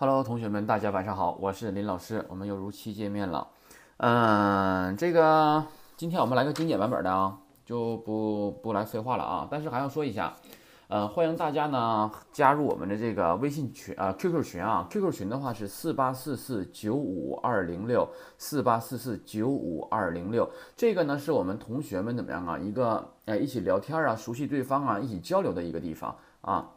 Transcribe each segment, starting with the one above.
Hello，同学们，大家晚上好，我是林老师，我们又如期见面了。嗯，这个今天我们来个精简版本的啊，就不不来废话了啊。但是还要说一下，呃，欢迎大家呢加入我们的这个微信群啊，QQ 群啊，QQ 群的话是四八四四九五二零六四八四四九五二零六。这个呢是我们同学们怎么样啊，一个哎一起聊天啊，熟悉对方啊，一起交流的一个地方啊。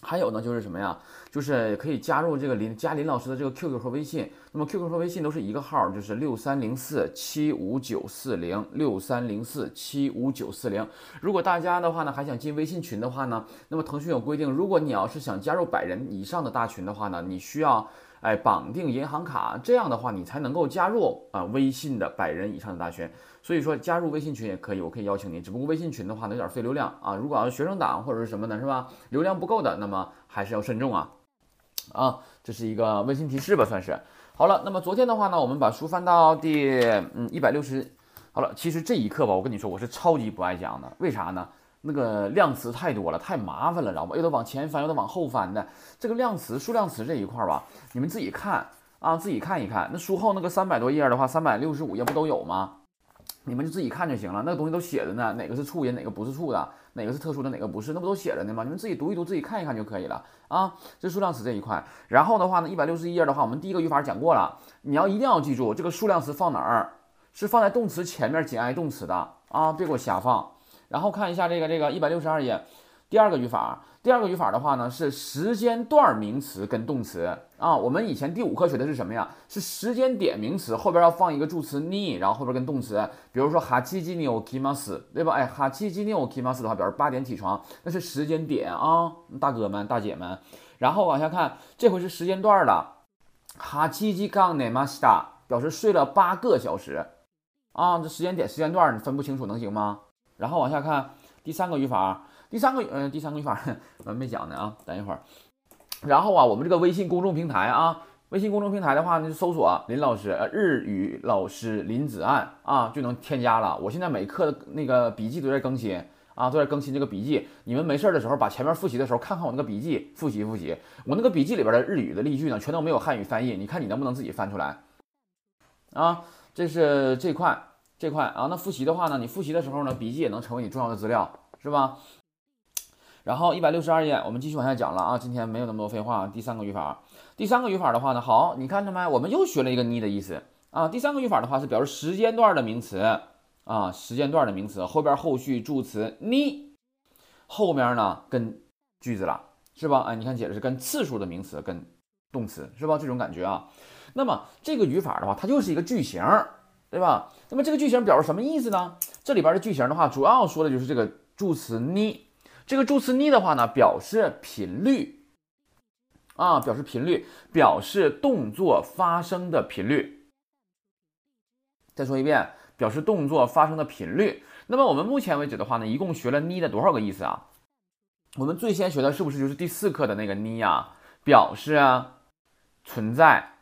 还有呢，就是什么呀？就是可以加入这个林加林老师的这个 QQ 和微信。那么 QQ 和微信都是一个号，就是六三零四七五九四零六三零四七五九四零。如果大家的话呢，还想进微信群的话呢，那么腾讯有规定，如果你要是想加入百人以上的大群的话呢，你需要。哎，绑定银行卡，这样的话你才能够加入啊微信的百人以上的大群。所以说加入微信群也可以，我可以邀请您。只不过微信群的话呢有点费流量啊。如果要是学生党或者是什么的，是吧？流量不够的，那么还是要慎重啊。啊，这是一个温馨提示吧，算是。好了，那么昨天的话呢，我们把书翻到第嗯一百六十。好了，其实这一课吧，我跟你说，我是超级不爱讲的，为啥呢？那个量词太多了，太麻烦了，知道吧？又得往前翻，又得往后翻的。这个量词、数量词这一块儿吧，你们自己看啊，自己看一看。那书后那个三百多页的话，三百六十五页不都有吗？你们就自己看就行了。那个东西都写着呢，哪个是促音，哪个不是促的，哪个是特殊的，哪个不是，那不都写着呢吗？你们自己读一读，自己看一看就可以了啊。这数量词这一块，然后的话呢，一百六十一页的话，我们第一个语法讲过了，你要一定要记住这个数量词放哪儿，是放在动词前面紧挨动词的啊，别给我瞎放。然后看一下这个这个一百六十二页，第二个语法，第二个语法的话呢是时间段名词跟动词啊。我们以前第五课学的是什么呀？是时间点名词后边要放一个助词 ni，然后后边跟动词。比如说哈七吉尼 o kimas，对吧？哎，哈七吉尼 o kimas 的话表示八点起床，那是时间点啊，大哥们大姐们。然后往下看，这回是时间段了，哈七吉刚内马西达表示睡了八个小时啊。这时间点时间段你分不清楚能行吗？然后往下看第三个语法，第三个嗯，第三个语法我没 讲呢啊，等一会儿。然后啊，我们这个微信公众平台啊，微信公众平台的话呢，就搜索林老师呃日语老师林子岸啊，就能添加了。我现在每课的那个笔记都在更新啊，都在更新这个笔记。你们没事的时候，把前面复习的时候看看我那个笔记，复习复习。我那个笔记里边的日语的例句呢，全都没有汉语翻译，你看你能不能自己翻出来啊？这是这块。这块啊，那复习的话呢，你复习的时候呢，笔记也能成为你重要的资料，是吧？然后一百六十二页，我们继续往下讲了啊。今天没有那么多废话。第三个语法，第三个语法的话呢，好，你看着没？我们又学了一个“你”的意思啊。第三个语法的话是表示时间段的名词啊，时间段的名词后边后续助词“你”，后面呢跟句子了，是吧？哎，你看写的是跟次数的名词跟动词，是吧？这种感觉啊。那么这个语法的话，它就是一个句型。对吧？那么这个句型表示什么意思呢？这里边的句型的话，主要说的就是这个助词 ni。这个助词 ni 的话呢，表示频率啊，表示频率，表示动作发生的频率。再说一遍，表示动作发生的频率。那么我们目前为止的话呢，一共学了 ni 的多少个意思啊？我们最先学的是不是就是第四课的那个 ni 啊？表示存在。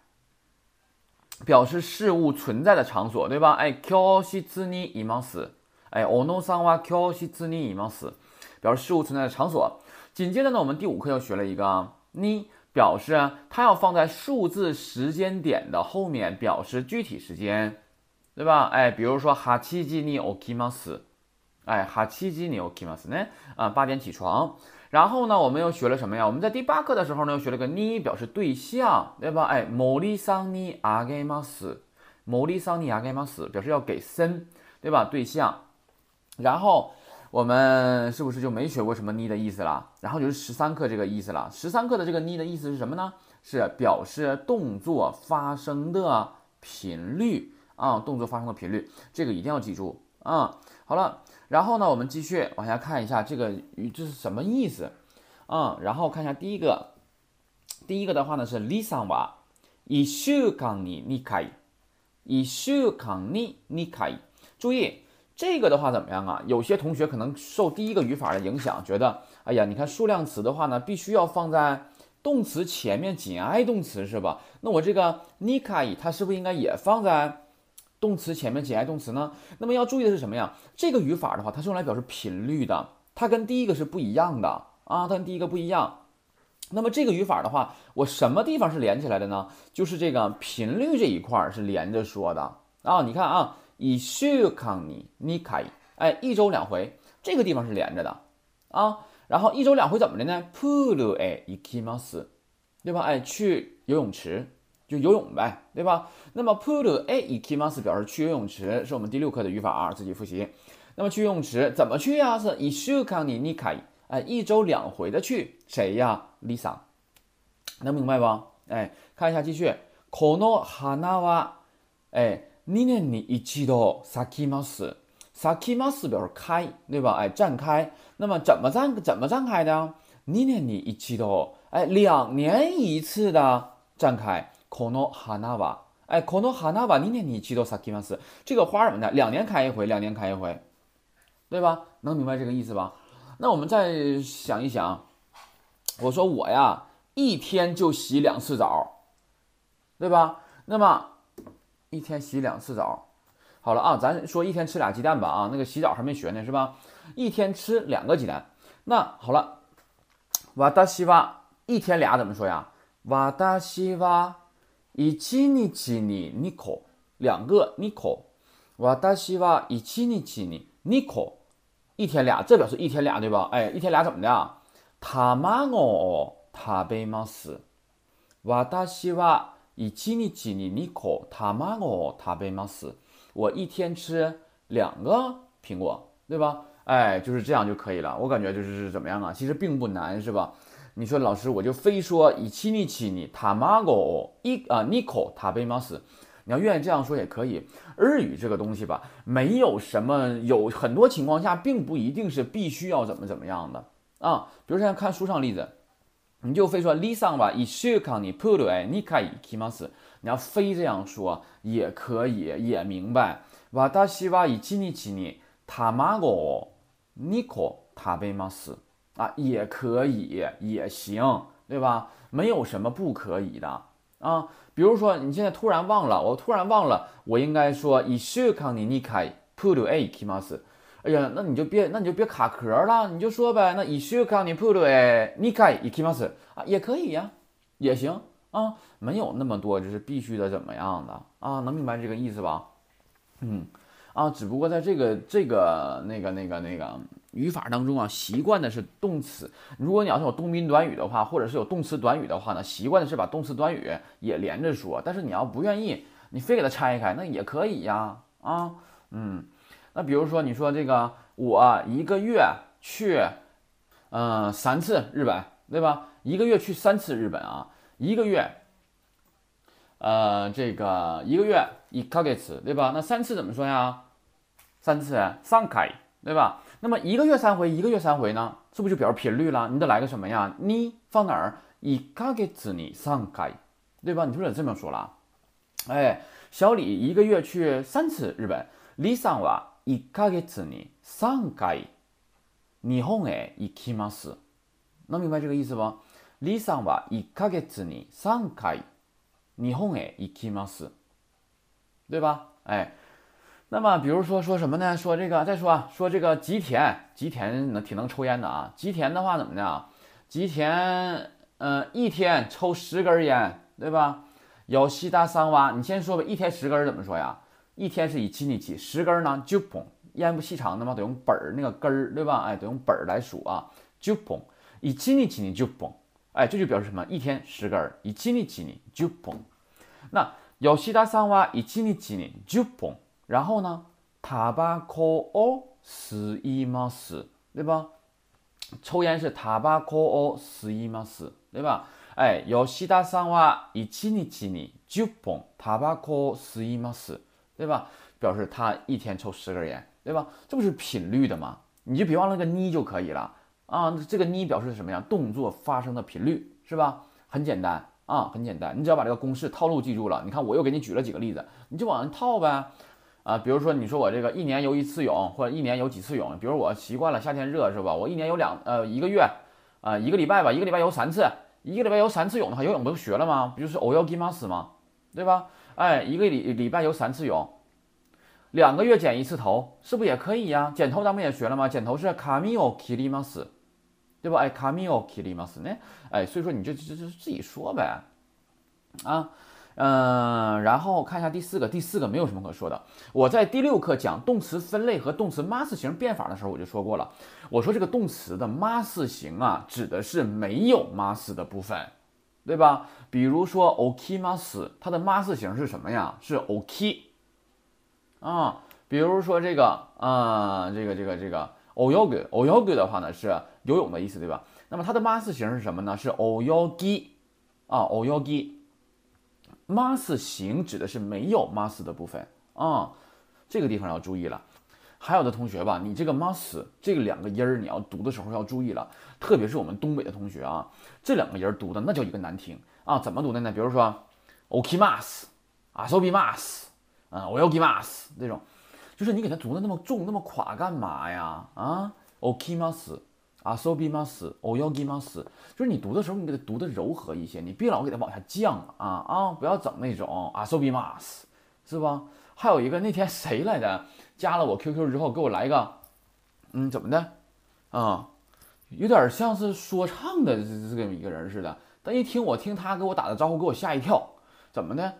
表示事物存在的场所，对吧？哎教室にいます。哎小野さんは教室にいます。 表示事物存在的场所。紧接着呢，我们第五课要学了一个你，表示它要放在数字时间点的后面，表示具体时间，对吧？哎，比如说八時に起きます。哎，八時に起きます呢？啊，八点起床。然后呢，我们又学了什么呀？我们在第八课的时候呢，又学了个你表示对象，对吧？哎，某利桑尼阿给马斯，某利桑尼阿给马斯表示要给森，对吧？对象。然后 我们是不是就没学过什么你的意思了？然后就是十三课这个意思了。十三课的这个你的意思是什么呢？是表示动作发生的频率啊，动作发生的频率，这个一定要记住啊。好了。然后呢，我们继续往下看一下这个语这是什么意思啊？然后看一下第一个，第一个的话呢是 Lisa は一週間に二回，一週間に二回。注意 这个的话怎么样啊？有些同学可能受第一个语法的影响，觉得哎呀，你看数量词的话呢，必须要放在动词前面紧挨动词是吧？那我这个 nikai 它是不是应该也放在？动词前面紧挨动词呢？那么要注意的是什么呀？这个语法的话，它是用来表示频率的，它跟第一个是不一样的啊，它跟第一个不一样。那么这个语法的话，我什么地方是连起来的呢？就是这个频率这一块是连着说的啊。你看啊，一週間に2回，哎，一周两回，这个地方是连着的啊。然后一周两回怎么的呢？プールへ行きます，对吧？哎，去游泳池就游泳呗，对吧？那么プールへ行きます表示去游泳池，是我们第六课的语法啊，自己复习。那么去游泳池怎么去呀？是一週間に2回，哎，一周两回的去，谁呀？Lisa，能明白不？哎，看一下继续。この花は哎 2年に一度咲きます。咲きます表示开，对吧？哎，绽开。那么怎么绽怎么绽开的？2年に一度，哎，两年一次的绽开。この花は哎，この花は2年に一度咲きます。这个花怎么的？两年开一回，两年开一回。对吧？能明白这个意思吧？那我们再想一想，我说我呀，一天就洗两次澡，对吧？那么 一天洗两次澡，好了啊，咱说一天吃俩鸡蛋吧啊，那个洗澡还没学呢，是吧？一天吃两个鸡蛋，那好了，瓦达西瓦一天俩怎么说呀？瓦达西瓦一日に二口，两个二口，瓦达西瓦一日に二口。一天俩，这表示一天俩，对吧？哎，一天俩怎么的？たまごを食べます。私は 一日に二個卵を食べます。我一天吃两个苹果，对吧？哎，就是这样就可以了。我感觉就是怎么样啊？其实并不难，是吧？你说老师，我就非说一日に卵を一啊二個食べます。你要愿意这样说也可以。日语这个东西吧，没有什么，有很多情况下并不一定是必须要怎么怎么样的啊。比如像看书上例子， 你就非说 Lisa 吧，一週間にプールへ2回行きます。你要非这样说也可以，也明白。私は一日に卵を2個食べます。啊，也可以，也行，对吧？没有什么不可以的。啊，比如说你现在突然忘了，我突然忘了，我应该说一週間に2回プールへ行きます。 哎呀，那你就别那你就别卡壳了，你就说呗，那一週間にプールへ2回行きます啊，也可以呀，也行啊，没有那么多就是必须的怎么样的啊，能明白这个意思吧？嗯。啊，只不过在这个这个那个那个那个语法当中啊，习惯的是动词。如果你要是有动宾短语的话，或者是有动词短语的话呢，习惯的是把动词短语也连着说。但是你要不愿意，你非给它拆开，那也可以呀。啊，嗯， 那比如说你说这个，我一个月去，嗯，三次日本，对吧？一个月去三次日本啊，一个月，呃，这个一个月。一ヶ月，对吧？那三次怎么说呀？三次三回，对吧？那么一个月三回，一个月三回呢？是不是就表示频率了？你得来个什么呀？你放哪儿？一ヶ月に三回，对吧？你是不是得这么说了？哎，小李一个月去三次日本。李さんは 一ヶ月に三回日本へ行きます。能明白这个意思不？李さんは一ヶ月に三回日本へ行きます。对吧？哎，那么比如说说什么呢？说这个，再说说这个吉田，吉田能挺能抽烟的啊。吉田的话怎么的？吉田，嗯，一天抽十根烟，对吧？有西大三瓦，你先说吧，一天十根怎么说呀？ 一天是以七你起，十根呢就捧，烟不细长的吗？得用本儿那个根儿，对吧？哎，得用本儿来数啊，就捧，以七你起你就捧，哎，这就表示什么？一天十根，以七你起你就捧，那。有西达三瓦一七年几年就本，然后呢，塔巴科哦十一吗？是，对吧？抽烟是塔巴科哦十一吗？是，对吧？哎，有西达三瓦一七年几年就本，塔巴科十一吗？是，对吧？表示他一天抽十根烟，对吧？这不是频率的吗？你就别忘了个呢就可以了啊。这个呢表示什么呀？动作发生的频率，是吧？很简单。啊，很简单，你只要把这个公式套路记住了。你看，我又给你举了几个例子，你就往上套呗。啊，比如说你说我这个一年游一次泳，或者一年游几次泳。比如我习惯了夏天热是吧？我一年游两呃一个月，啊一个礼拜吧，一个礼拜游三次，一个礼拜游三次泳的话，游泳不就学了吗？不就是 o y o g i m a s 吗？对吧？哎，一个礼礼拜游三次泳，两个月剪一次头，是不是也可以呀？剪头咱们也学了吗？剪头是 kami o kirimas，对吧？哎，卡米奥基里马斯呢？哎，所以说你就就就自己说呗，啊，嗯，然后看一下第四个，第四个没有什么可说的。我在第六课讲动词分类和动词 mas 型变法的时候，我就说过了。我说这个动词的 mas 型啊，指的是没有 mas 的部分，对吧？比如说 okimas，它的 mas 型是什么呀？是 oki 啊。比如说这个啊，这个这个这个。oyog，oyog 的话呢是游泳的意思，对吧？那么它的 mas 型是什么呢？是 oyogi 啊，oyogi。mas 型指的是没有 mas 的部分啊，这个地方要注意了。还有的同学吧，你这个 mas 这个两个音儿你要读的时候要注意了，特别是我们东北的同学啊，这两个音儿读的那叫一个难听啊，怎么读的呢？比如说，okimas，asobimas，啊，oyogimas 这种。就是你给它读的那么重那么垮干嘛呀？啊，okimas，asobimas，oyogimas，就是你读的时候你给它读的柔和一些，你别老给它往下降啊啊！不要整那种啊，sobimas，是吧？还有一个那天谁来的加了我 QQ 之后给我来一个，嗯，怎么的？啊，有点像是说唱的这这么一个人似的，但一听我听他给我打的招呼，给我吓一跳，怎么的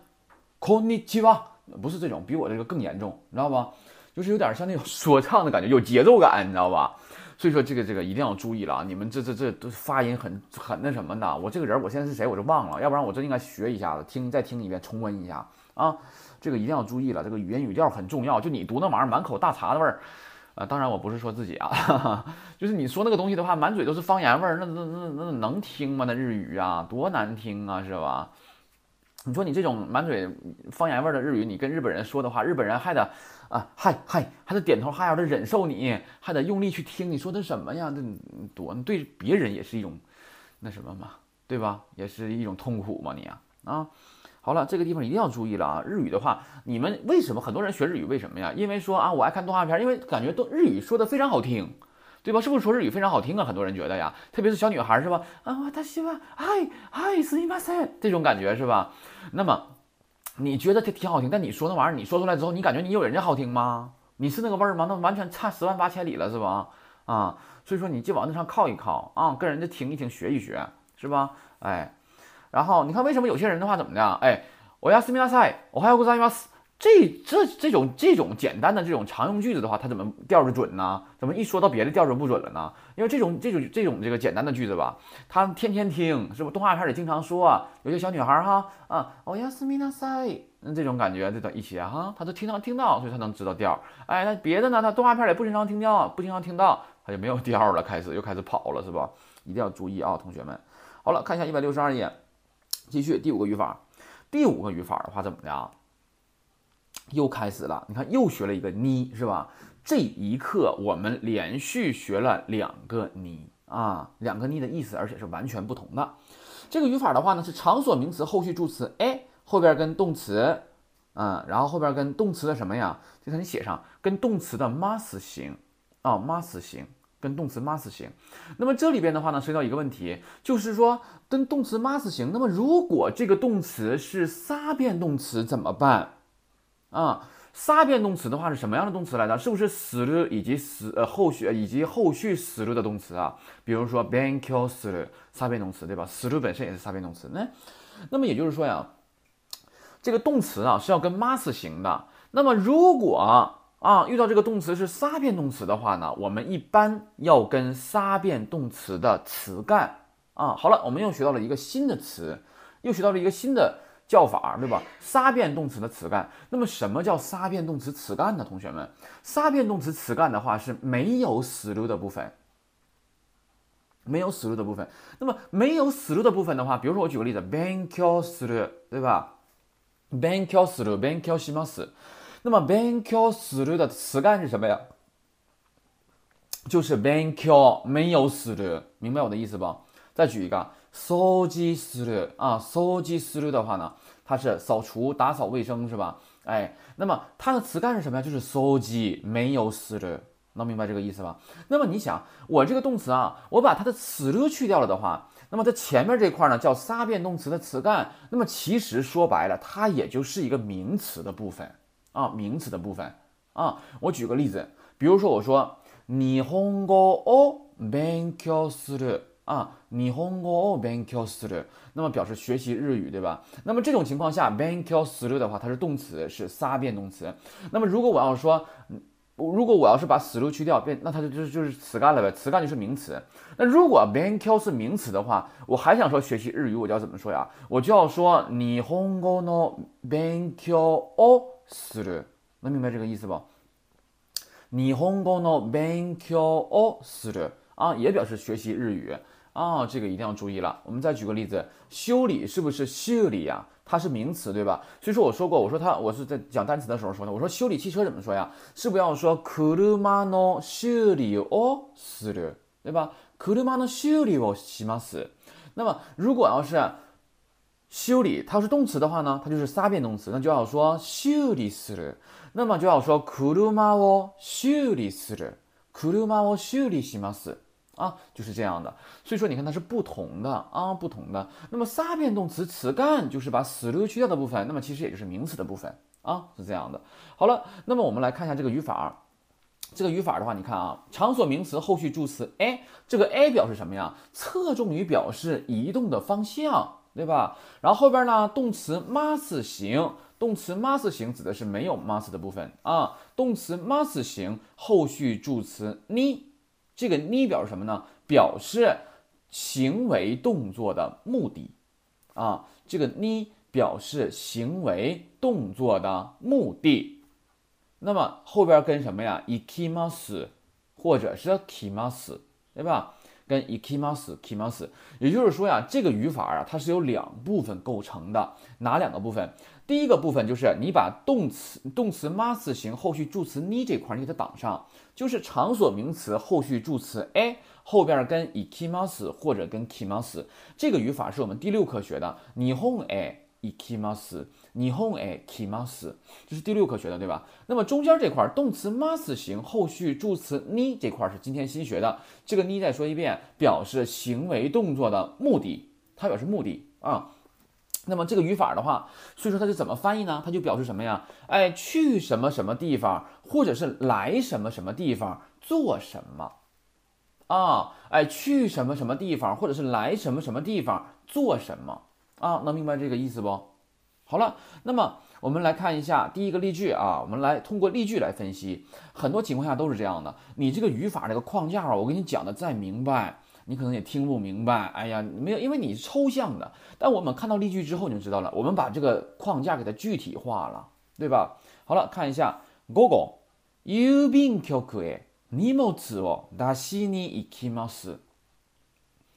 ？konnichiwa，不是这种，比我这个更严重，你知道吧？就是有点像那种说唱的感觉，有节奏感，你知道吧？所以说这个这个一定要注意了啊！你们这这这都发音很很那什么的。我这个人我现在是谁我就忘了，要不然我真应该学一下子，听再听一遍，重温一下啊！这个一定要注意了，这个语言语调很重要。就你读那玩意儿满口大碴子味儿，啊，当然我不是说自己啊，就是你说那个东西的话，满嘴都是方言味儿，那那那那能听吗？那日语啊，多难听啊，是吧？你说你这种满嘴方言味儿的日语，你跟日本人说的话，日本人还得啊嗨嗨，还得点头哈腰的忍受你，还得用力去听你说的什么呀？这多对别人也是一种那什么嘛，对吧？也是一种痛苦嘛，你啊啊！好了，这个地方一定要注意了啊！日语的话，你们为什么很多人学日语？为什么呀？因为说啊，我爱看动画片，因为感觉都日语说的非常好听。对吧？是不是说日语非常好听啊？很多人觉得呀，特别是小女孩是吧？啊，他希望嗨嗨斯密马塞这种感觉是吧？那么你觉得它挺好听，但你说那玩意儿，你说出来之后，你感觉你有人家好听吗？你是那个味儿吗？那完全差十万八千里了，是吧？啊，所以说你就往那上靠一靠啊，跟人家听一听，学一学，是吧？哎，然后你看为什么有些人的话怎么的？哎，我要斯密达塞，我还要个啥意思？这这这种这种简单的这种常用句子的话，它怎么调就准呢？怎么一说到别的调就不准了呢？因为这种这种这种这个简单的句子吧，他天天听，是不？动画片里经常说啊，有些小女孩哈啊，我呀斯密达塞，那这种感觉，这等一些哈，他都经常听到，所以他能知道调。哎，那别的呢？他动画片里不经常听调，不经常听到，他就没有调了，开始又开始跑了，是吧？一定要注意啊，同学们。好了，看一下一百六十二页，继续第五个语法。第五个语法的话怎么的啊？又开始了，你看又学了一个你，是吧？这一课我们连续学了两个你啊，两个你的意思，而且是完全不同的。这个语法的话呢，是场所名词后续助词哎，后边跟动词，嗯，然后后边跟动词的什么呀？就看你写上跟动词的 must 型啊，must 型跟动词 must 型。那么这里边的话呢，涉及到一个问题，就是说跟动词 must 型，那么如果这个动词是仨变动词怎么办？啊，仨变动词的话是什么样的动词来着？是不是死了以及死呃后续以及后续死了的动词啊？比如说 bank 死了，仨变动词对吧？死了本身也是仨变动词。那那么也就是说呀，这个动词啊是要跟 must 型的。那么如果啊遇到这个动词是仨变动词的话呢，我们一般要跟仨变动词的词干啊。好了，我们又学到了一个新的词，又学到了一个新的。叫法对吧？仨变动词的词干，那么什么叫仨变动词词干呢？同学们，仨变动词词干的话是没有死路的部分，没有死路的部分。那么没有死路的部分的话，比如说我举个例子，bank 死路，对吧？bank 死路，bank します。 那么 bank 死路的词干是什么呀？就是 bank 没有死路，明白我的意思不？再举一个。掃除する啊，掃除する的话呢，它是扫除、打扫卫生是吧？哎，那么它的词干是什么呀？就是掃除，没有する，能明白这个意思吧？那么你想，我这个动词啊，我把它的する去掉了的话，那么它前面这块呢叫仨变动词的词干，那么其实说白了，它也就是一个名词的部分 啊，名词的部分啊。我举个例子，比如说我说日本語を 勉強する啊，日本語を勉強する，那么表示学习日语，对吧？那么这种情况下，勉強する的话，它是动词，是撒变动词。那么如果我要说，如果我要是把死路去掉，变那它就就就是词干了呗，词干就是名词。那如果 banku 是名词的话，我还想说学习日语，我就要怎么说呀？我就要说日本語の勉強を する，能明白这个意思不？日本語の勉強をする啊，也表示学习日语啊，这个一定要注意了。我们再举个例子，修理是不是修理呀？它是名词，对吧？所以说我说过，我说它，我是在讲单词的时候说的。我说修理汽车怎么说呀？是不要说車の修理をする，对吧？車の修理をします。那么如果要是 修理，它是动词的话呢，它就是撒变动词，那就要说修理する。那么就要说車を修理する，車を修理します。啊，就是这样的，所以说你看它是不同的啊，不同的。那么撒变动词词干就是把死了去掉的部分，那么其实也就是名词的部分啊，是这样的。好了，那么我们来看一下这个语法，这个语法的话，你看啊，场所名词后续助词 a，这个 a 表示什么呀？侧重于表示移动的方向， 对吧？然后后边呢，动词 must 型，动词 must 型指的是没有 must 的部分啊，动词 must 型后续助词 ni。这个呢表示什么呢？表示行为动作的目的啊。这个呢表示行为动作的目的。那么后边跟什么呀？ikimas 或者是 kimas，对吧？跟 ikimas kimas，也就是说呀，这个语法啊，它是由两部分构成的。哪两个部分？第一个部分就是你把动词动词 mas 型后续助词 ni 这块你给它挡上，就是场所名词后续助词 a 后边跟 ikimas 或者跟 kimas，这个语法是我们第六课学的。日本へ行きます，日本へ来ます，这是第六课学的，对吧？那么中间这块动词 must 型后续助词 ni 这块是今天新学的。这个 ni 再说一遍，表示行为动作的目的，它表示目的啊。那么这个语法的话，所以说它是怎么翻译呢？它就表示什么呀？哎，去什么什么地方，或者是来什么什么地方做什么啊？哎，去什么什么地方，或者是来什么什么地方做什么啊？能明白这个意思不？ 好了，那么我们来看一下第一个例句啊，我们来通过例句来分析。很多情况下都是这样的，你这个语法这个框架啊，我给你讲的再明白。你可能也听不明白，哎呀，没有，因为你是抽象的。但我们看到例句之后，你就知道了。我们把这个框架给它具体化了，对吧？好了，看一下，午後、郵便局へ荷物を出しに行きます。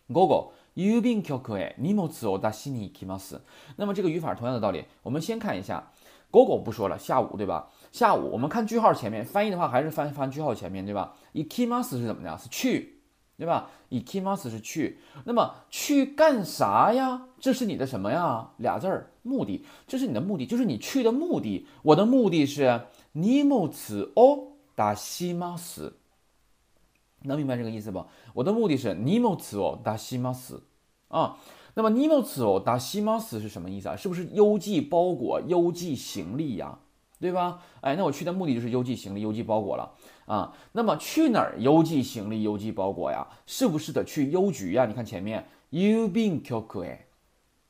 午後、 郵便局へ荷物を出しに行きます。那么这个语法同样的道理，我们先看一下，午後不说了，下午对吧？下午我们看句号前面翻译的话，还是翻翻句号前面对吧？行きます是怎么的？是去。对吧？以 k i m a s 是去，那么去干啥呀？这是你的什么呀？俩字儿，目的。这是你的目的，就是你去的目的。我的目的是 nimuts o da shimas， 能明白这个意思不？我的目的是 nimuts o da shimas 啊。那么 nimuts o da shimas 是什么意思啊？是不是邮寄包裹、邮寄行李呀？对吧？哎，那我去的目的就是邮寄行李、邮寄包裹了。啊，那么去哪儿邮寄行李、邮寄包裹呀？是不是得去邮局呀？你看前面郵便局哎，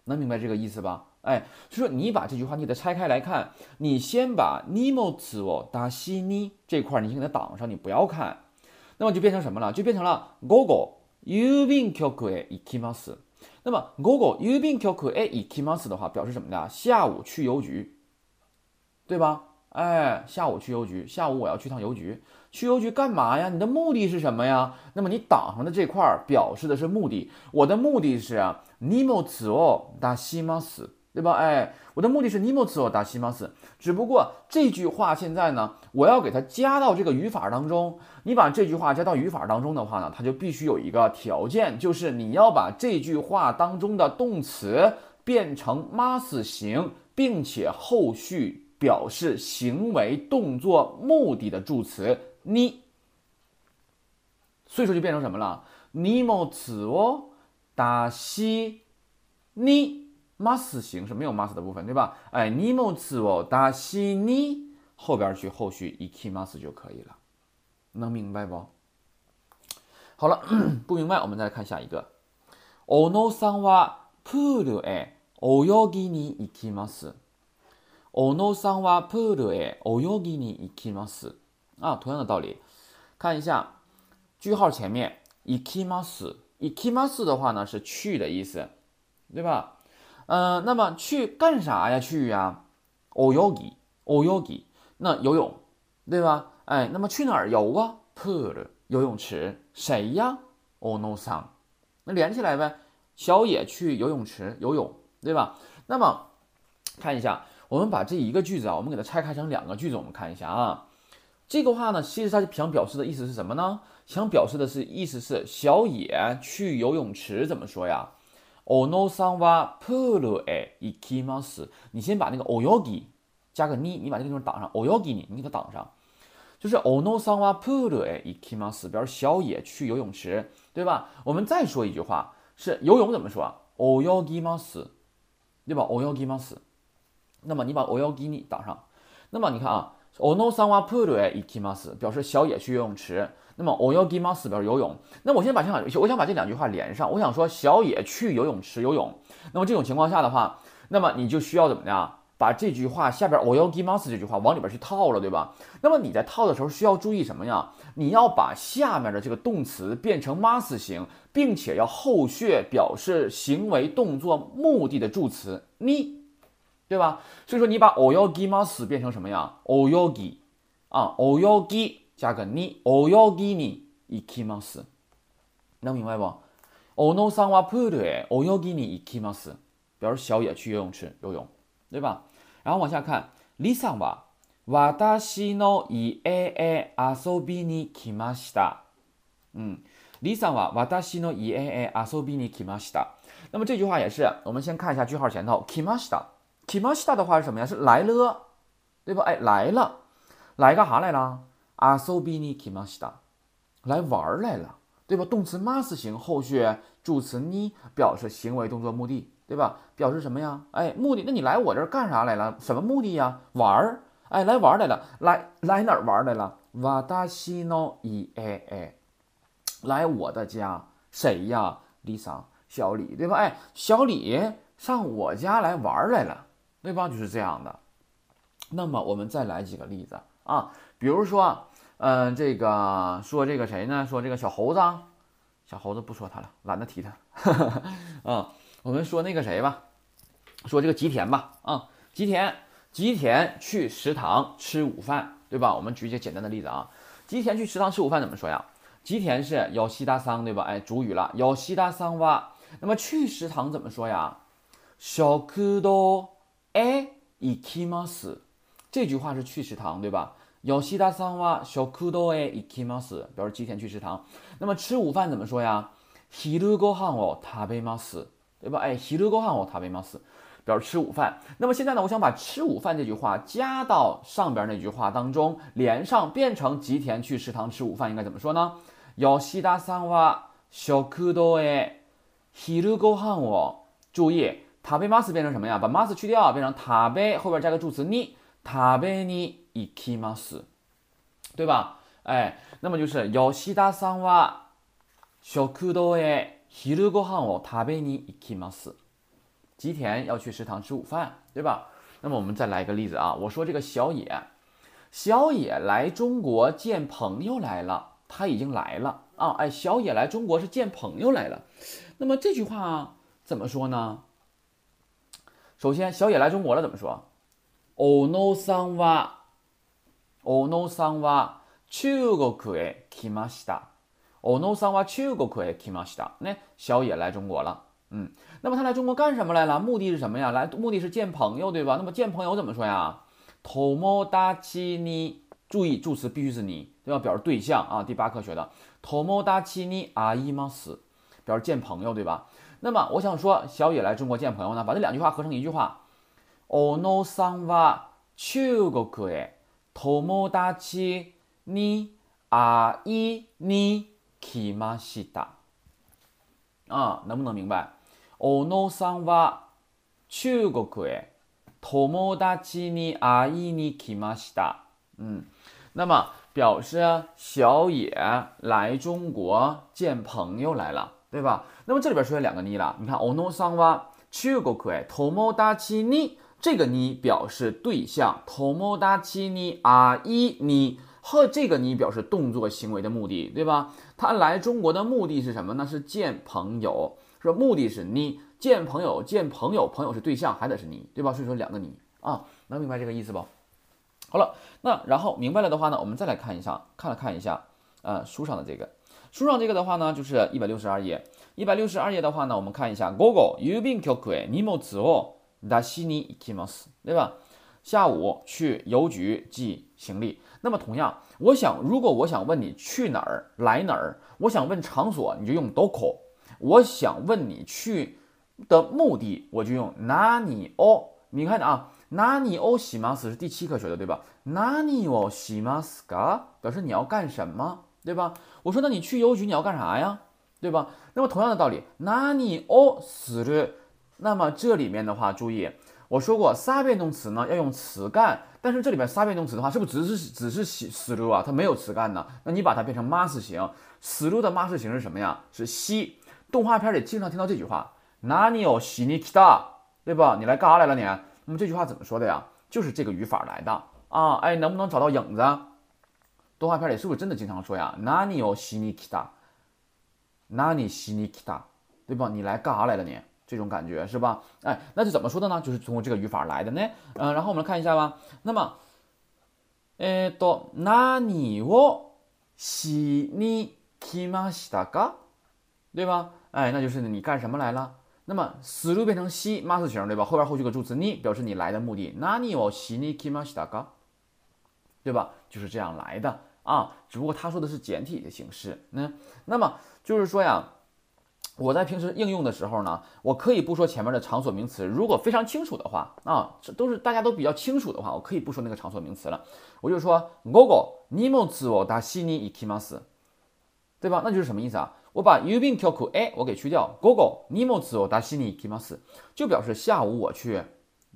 能明白这个意思吧？哎，就说你把这句话你给它拆开来看，你先把荷物を出しに这块你先给它挡上，你不要看， 那么就变成什么了？就变成了午後郵便局へ行きます。那么午後郵便局へ行きます的话，表示什么的？下午去邮局，对吧？哎，下午去邮局，下午我要去趟邮局。去邮局干嘛呀？你的目的是什么呀？那么你挡上的这块儿表示的是目的。我的目的是尼莫兹哦达西马斯， 对吧？哎，我的目的是尼莫兹哦达西马斯。只不过这句话现在呢，我要给它加到这个语法当中。你把这句话加到语法当中的话呢，它就必须有一个条件，就是你要把这句话当中的动词变成 must 型，并且后续表示行为动作目的的助词。你，所以说就变成什么了？尼莫自我达西你 must 形是没有 must 的部分，对吧？哎，你莫自我达西你后边去后续 iki must 就可以了，能明白不？ 好了，不明白，我们再来看下一个。おのさんはプールへ泳ぎに行きます。おのさんはプールへ泳ぎに行きます。啊，同样的道理，看一下句号前面行きます。行きます的话呢是去的意思，对吧？ 嗯，那么去干啥呀？去呀？泳ぎ，泳ぎ，那游泳，对吧？哎，那么去哪儿游啊？Pool，游泳池。谁呀？おのさん。那连起来呗。小野去游泳池游泳，对吧？那么看一下，我们把这一个句子啊，我们给它拆开成两个句子，我们看一下啊。这个话呢，其实它想表示的意思是什么呢？想表示的是意思是小野去游泳池怎么说呀？ おのさんはプールへ行きます。你先把那个泳ぎ加个に，你把这个地方挡上。泳ぎ你，你给它挡上。就是おのさんはプールへ行きます，表示小野去游泳池，对吧？我们再说一句话，是游泳怎么说？泳ぎます，对吧？泳ぎます。那么你把泳ぎに挡上。那么你看啊，おのさんはプールへ行きます，表示小野去游泳池。 那么泳ぎます表示游泳。那我先把这两，我想把这两句话连上。我想说小野去游泳池游泳。那么这种情况下的话，那么你就需要怎么样？把这句话下边 “oyogi mas” 这句话往里边去套了，对吧？那么你在套的时候需要注意什么呀？你要把下面的这个动词变成 mas 形，并且要后续表示行为动作目的的助词你，对吧？所以说你把 “oyogi mas” 变成什么呀？“oyogi” 啊，“oyogi” 加个你 “oyogi ni ikimas”，能明白不？“ono san wa pool e oyogi ni ikimas”，表示小野去游泳池游泳。对吧？然后往下看，李桑吧。私の家へ遊びに来ました。嗯，李桑は私の家へ遊びに来ました。那么这句话也是，我们先看一下句号前头。来ました。来ました的话是什么呀？是来了，对吧？哎，来了，来干啥来了？ 遊びに来ました。来玩来了，对吧？动词 mas 形后续助词に表示行为动作目的。对吧？表示什么呀？哎，目的？那你来我这儿干啥来了？什么目的呀？玩儿？哎，来玩儿来了。来来哪儿玩儿来了？瓦达西诺伊哎哎，来我的家。谁呀？Lisa，小李，对吧？哎，小李上我家来玩儿来了，对吧？就是这样的。那么我们再来几个例子啊， 比如说，嗯，这个说这个谁呢？说这个小猴子，小猴子不说他了，懒得提他。啊。我们说那个谁吧，说这个吉田吧，啊，吉田，吉田去食堂吃午饭，对吧？我们举一个简单的例子啊，吉田去食堂吃午饭怎么说呀？吉田是要西大桑，对吧？哎，主语了，要西大桑哇。那么去食堂怎么说呀？小食堂え行きます。这句话是去食堂，对吧？ 要西大桑哇小食堂え行きます，表示吉田去食堂。那么吃午饭怎么说呀？昼ご飯を食べます。对吧？哎，昼ご飯を食べます，表示吃午饭。那么现在呢，我想把吃午饭这句话加到上边那句话当中，连上，变成吉田去食堂吃午饭，应该怎么说呢？吉田さんは食堂へ昼ご飯を注意，食べます变成什么呀？把ます去掉，变成食べ后边加个助词に食べに 行きます，对吧？哎，那么就是吉田さんは食堂へ昼ご飯を食べに行きます。吉田要去食堂吃午饭，对吧？那么我们再来一个例子啊。我说这个小野，小野来中国见朋友来了，他已经来了啊。哎，小野来中国是见朋友来了。那么这句话怎么说呢？首先，小野来中国了怎么说？おのさんは、 おのさんは中国へ来ました。おのさんは中国へ来ました。那小野来中国了。嗯，那么他来中国干什么来了？目的是什么呀？来，目的是见朋友，对吧？那么见朋友怎么说呀？友達に，注意助词必须是你，对吧？表示对象啊。第八课学的友達に会います，表示见朋友，对吧？那么我想说，小野来中国见朋友呢，把这两句话合成一句话。おのさんは中国へ 友達に会いに来ました啊，能不能明白？おのさんは中国へ友達に会いに来ました。嗯，那么 表示小野来中国见朋友来了，对吧？那么这里边出现两个你了，你看 ono sanwa chugoku tomodachi ni， 这个你表示对象，tomodachi ni a i ni 和这个你表示动作行为的目的，对吧？他来中国的目的是什么呢？是见朋友，说目的是你见朋友，见朋友，朋友是对象，还得是你，对吧？所以说两个你啊，能明白这个意思不？好了，那然后明白了的话呢，我们再来看一下，看了看一下，呃，书上的这个，书上这个的话呢，就是一百六十二页，一百六十二页的话呢，我们看一下，Google 郵便局へ荷物を出しに行きます，对吧？下午去邮局寄行李。那么同样，我想，如果我想问你去哪儿，来哪儿，我想问场所，你就用 doko；我想问你去的目的，我就用 nani o。你看啊。那你哦西马斯是第七课学的对吧？那你哦西马斯嘎表示你要干什么，对吧？我说那你去邮局你要干啥呀，对吧？那么同样的道理，那你哦死了， 那么这里面的话注意，我说过仨变动词呢要用词干，但是这里边仨变动词的话是不是只是只是死死了啊？它没有词干呢？那你把它变成 mas 型，死了的 mas 型是什么呀？是西。动画片里经常听到这句话，那你哦西尼基达，对吧？你来干啥来了你？那么这句话怎么说的呀？就是这个语法来的啊！哎，能不能找到影子？动画片里是不是真的经常说呀？哪里有西尼基达？哪里西尼基达？对吧？你来干啥来了你？这种感觉是吧？哎，那是怎么说的呢？就是通过这个语法来的呢。嗯，然后我们来看一下吧。那么，えっと、何をしに来ましたか？对吧？哎，那就是你干什么来了？那么死路变成西 mas 型，对吧？后边后续个助词你表示你来的目的。那你哦西尼 kimashita ga，对吧？就是这样来的啊。只不过他说的是简体的形式。那那么就是说呀， 我在平时应用的时候呢，我可以不说前面的场所名词。如果非常清楚的话啊，这都是大家都比较清楚的话，我可以不说那个场所名词了。我就说 gogo nimonsu o da shini ikimasu，对吧？那就是什么意思啊？我把郵便局哎，我给去掉。午後荷物を出しに行きます，就表示下午我去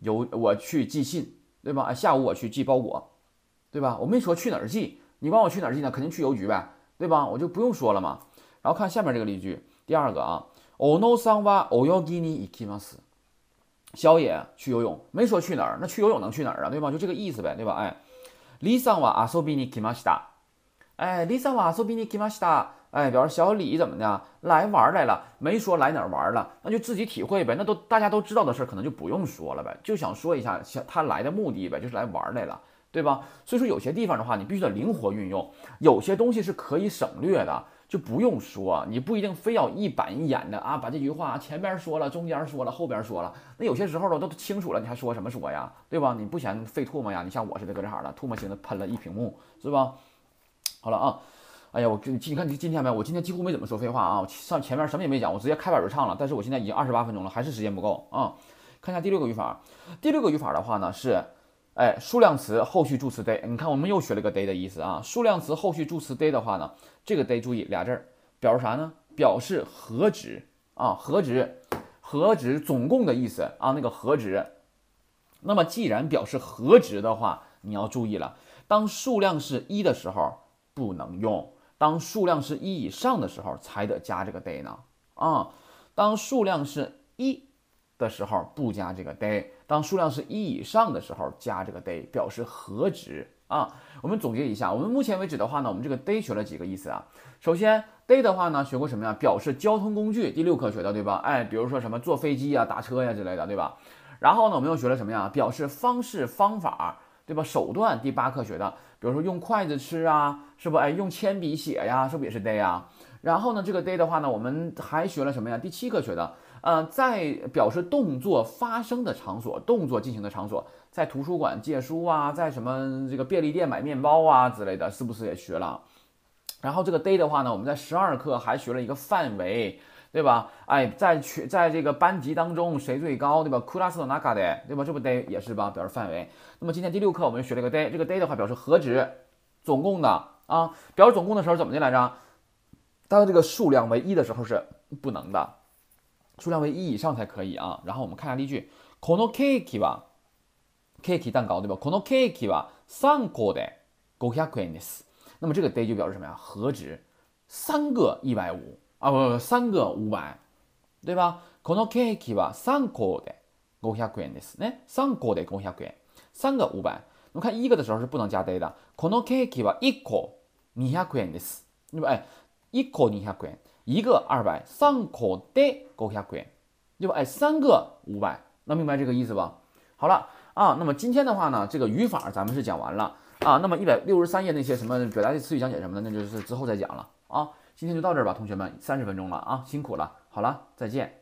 邮，我去寄信，对吧？哎，下午我去寄包裹，对吧？我没说去哪儿寄，你帮我去哪儿寄呢？肯定去邮局呗，对吧？我就不用说了嘛。然后看下面这个例句， 第二个啊，小野さんは泳ぎに行きます。小野去游泳，没说去哪儿，那去游泳能去哪儿啊？对吧？就这个意思呗，对吧？哎，李さんは遊びに来ました。哎，李さんは遊びに来ました。哎，比如说小李怎么的来玩来了，没说来哪儿玩了，那就自己体会呗。那都大家都知道的事儿，可能就不用说了呗。就想说一下，想他来的目的呗，就是来玩来了，对吧？所以说有些地方的话，你必须得灵活运用，有些东西是可以省略的， 就不用说。你不一定非要一板一眼的啊，把这句话前边说了，中间说了，后边说了。那有些时候呢，都清楚了，你还说什么说呀？对吧？你不嫌费唾沫呀？你像我似的搁这哈了，唾沫星子喷了一屏幕，是吧？好了啊。哎呀，我你你看你今天没？我今天几乎没怎么说废话啊！上前面什么也没讲，我直接开板就唱了。但是我现在已经二十八分钟了，还是时间不够啊！看一下第六个语法，第六个语法的话呢是，哎，数量词后续助词 day。你看我们又学了个 day 的意思啊。数量词后续助词 day 的话呢，这个 day 注意俩字儿，表示啥呢？表示和值啊，和值，和值总共的意思啊，那个和值。那么既然表示和值的话，你要注意了，当数量是一的时候不能用。当数量是一以上的时候，才得加这个 day 呢啊。当数量是一的时候，不加这个 day；当数量是一以上的时候，加这个 day，表示和值啊。我们总结一下，我们目前为止的话呢，我们这个 day 学了几个意思啊？首先，day 的话呢，学过什么呀？表示交通工具，第六课学的对吧？哎，比如说什么坐飞机呀、打车呀之类的，对吧？然后呢，我们又学了什么呀？表示方式、方法，对吧？手段，第八课学的。比如说用筷子吃啊，是不？哎，用铅笔写呀，是不也是 day 啊？然后呢，这个 day 的话呢，我们还学了什么呀？第七课学的，呃，在表示动作发生的场所，动作进行的场所，在图书馆借书啊，在什么这个便利店买面包啊之类的，是不是也学了？然后这个 day 的话呢，我们在十二课还学了一个范围。对吧？哎，在去在这个班级当中谁最高？对吧？class 哪嘎的？对吧？这不 day 也是吧？表示范围。那么今天第六课我们学了一个 day，这个 day 的话表示和值，总共的啊。表示总共的时候怎么的来着？当这个数量为一的时候是不能的，数量为一以上才可以啊。然后我们看一下例句：このケーキはケーキ蛋糕对吧？このケーキは三個で五百円です。 那么这个 day 就表示什么呀？和值，三个一百五啊，不不，三个五百，对吧？このケーキは三個で五百円ですね。三個で五百円，三个五百。我们看一个的时候是不能加 day 的。このケーキは一個二百円です。对吧？哎，一個二百円， 一个二百，三個で五百円，对吧？哎，三个五百，能明白这个意思吧？好了啊，那么今天的话呢，这个语法咱们是讲完了啊。那么一百六十三页那些什么表达的词语讲解什么的，那就是之后再讲了啊。今天就到这儿吧，同学们，三十分钟了啊，辛苦了。好了，再见。